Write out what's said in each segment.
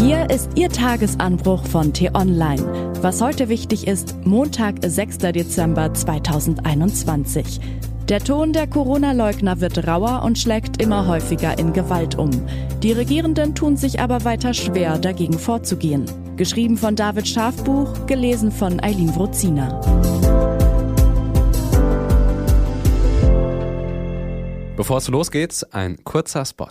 Hier ist Ihr Tagesanbruch von T-Online. Was heute wichtig ist, Montag, 6. Dezember 2021. Der Ton der Corona-Leugner wird rauer und schlägt immer häufiger in Gewalt um. Die Regierenden tun sich aber weiter schwer, dagegen vorzugehen. Geschrieben von David Schafbuch, gelesen von Eileen Wrozina. Bevor es losgeht, ein kurzer Spot.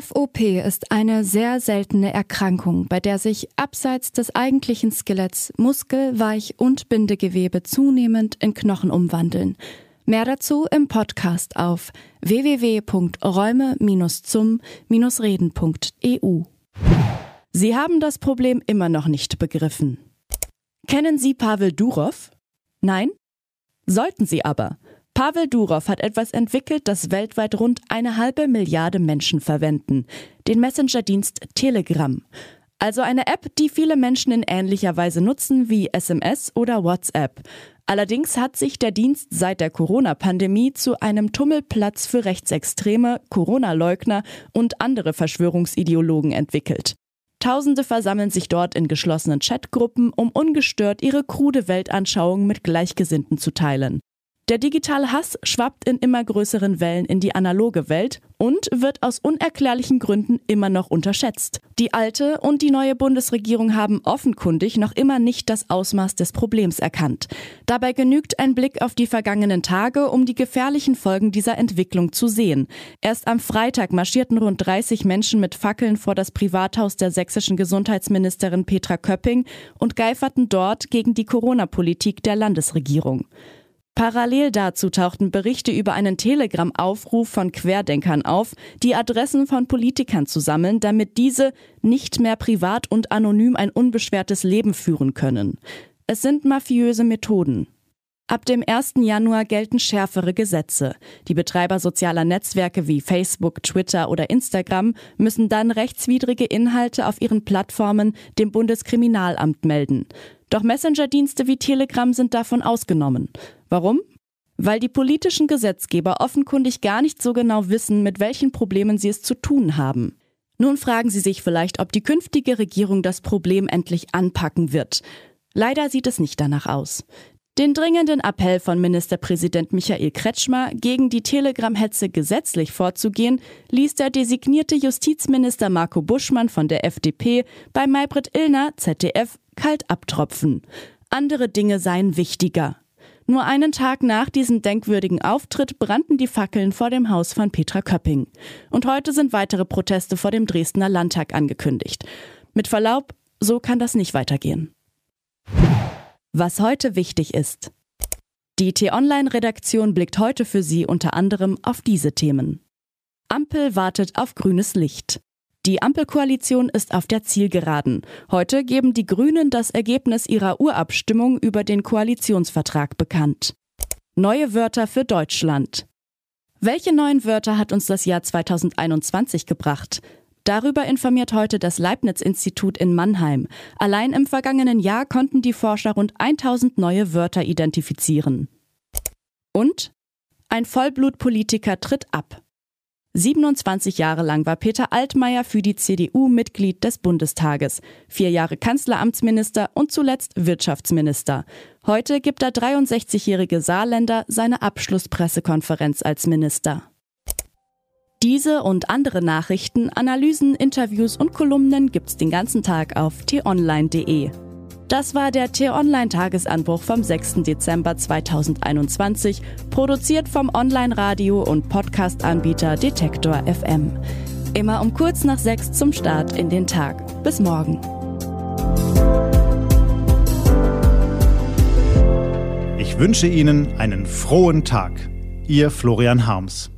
FOP ist eine sehr seltene Erkrankung, bei der sich abseits des eigentlichen Skeletts Muskel-, Weich- und Bindegewebe zunehmend in Knochen umwandeln. Mehr dazu im Podcast auf www.räume-zum-reden.eu. Sie haben das Problem immer noch nicht begriffen. Kennen Sie Pavel Durov? Nein? Sollten Sie aber. Pavel Durov hat etwas entwickelt, das weltweit rund eine halbe Milliarde Menschen verwenden. Den Messenger-Dienst Telegram. Also eine App, die viele Menschen in ähnlicher Weise nutzen wie SMS oder WhatsApp. Allerdings hat sich der Dienst seit der Corona-Pandemie zu einem Tummelplatz für Rechtsextreme, Corona-Leugner und andere Verschwörungsideologen entwickelt. Tausende versammeln sich dort in geschlossenen Chatgruppen, um ungestört ihre krude Weltanschauung mit Gleichgesinnten zu teilen. Der digitale Hass schwappt in immer größeren Wellen in die analoge Welt und wird aus unerklärlichen Gründen immer noch unterschätzt. Die alte und die neue Bundesregierung haben offenkundig noch immer nicht das Ausmaß des Problems erkannt. Dabei genügt ein Blick auf die vergangenen Tage, um die gefährlichen Folgen dieser Entwicklung zu sehen. Erst am Freitag marschierten rund 30 Menschen mit Fackeln vor das Privathaus der sächsischen Gesundheitsministerin Petra Köpping und geiferten dort gegen die Corona-Politik der Landesregierung. Parallel dazu tauchten Berichte über einen Telegram-Aufruf von Querdenkern auf, die Adressen von Politikern zu sammeln, damit diese nicht mehr privat und anonym ein unbeschwertes Leben führen können. Es sind mafiöse Methoden. Ab dem 1. Januar gelten schärfere Gesetze. Die Betreiber sozialer Netzwerke wie Facebook, Twitter oder Instagram müssen dann rechtswidrige Inhalte auf ihren Plattformen dem Bundeskriminalamt melden. Doch Messenger-Dienste wie Telegram sind davon ausgenommen. Warum? Weil die politischen Gesetzgeber offenkundig gar nicht so genau wissen, mit welchen Problemen sie es zu tun haben. Nun fragen Sie sich vielleicht, ob die künftige Regierung das Problem endlich anpacken wird. Leider sieht es nicht danach aus. Den dringenden Appell von Ministerpräsident Michael Kretschmer, gegen die Telegram-Hetze gesetzlich vorzugehen, ließ der designierte Justizminister Marco Buschmann von der FDP bei Maybrit Illner, ZDF, kalt abtropfen. Andere Dinge seien wichtiger. Nur einen Tag nach diesem denkwürdigen Auftritt brannten die Fackeln vor dem Haus von Petra Köpping. Und heute sind weitere Proteste vor dem Dresdner Landtag angekündigt. Mit Verlaub, so kann das nicht weitergehen. Was heute wichtig ist. Die T-Online-Redaktion blickt heute für Sie unter anderem auf diese Themen. Ampel wartet auf grünes Licht. Die Ampelkoalition ist auf der Zielgeraden. Heute geben die Grünen das Ergebnis ihrer Urabstimmung über den Koalitionsvertrag bekannt. Neue Wörter für Deutschland. Welche neuen Wörter hat uns das Jahr 2021 gebracht? Darüber informiert heute das Leibniz-Institut in Mannheim. Allein im vergangenen Jahr konnten die Forscher rund 1000 neue Wörter identifizieren. Und ein Vollblutpolitiker tritt ab. 27 Jahre lang war Peter Altmaier für die CDU Mitglied des Bundestages, vier Jahre Kanzleramtsminister und zuletzt Wirtschaftsminister. Heute gibt der 63-jährige Saarländer seine Abschlusspressekonferenz als Minister. Diese und andere Nachrichten, Analysen, Interviews und Kolumnen gibt's den ganzen Tag auf t-online.de. Das war der T-Online-Tagesanbruch vom 6. Dezember 2021, produziert vom Online-Radio- und Podcast-Anbieter Detektor FM. Immer um kurz nach sechs zum Start in den Tag. Bis morgen. Ich wünsche Ihnen einen frohen Tag. Ihr Florian Harms.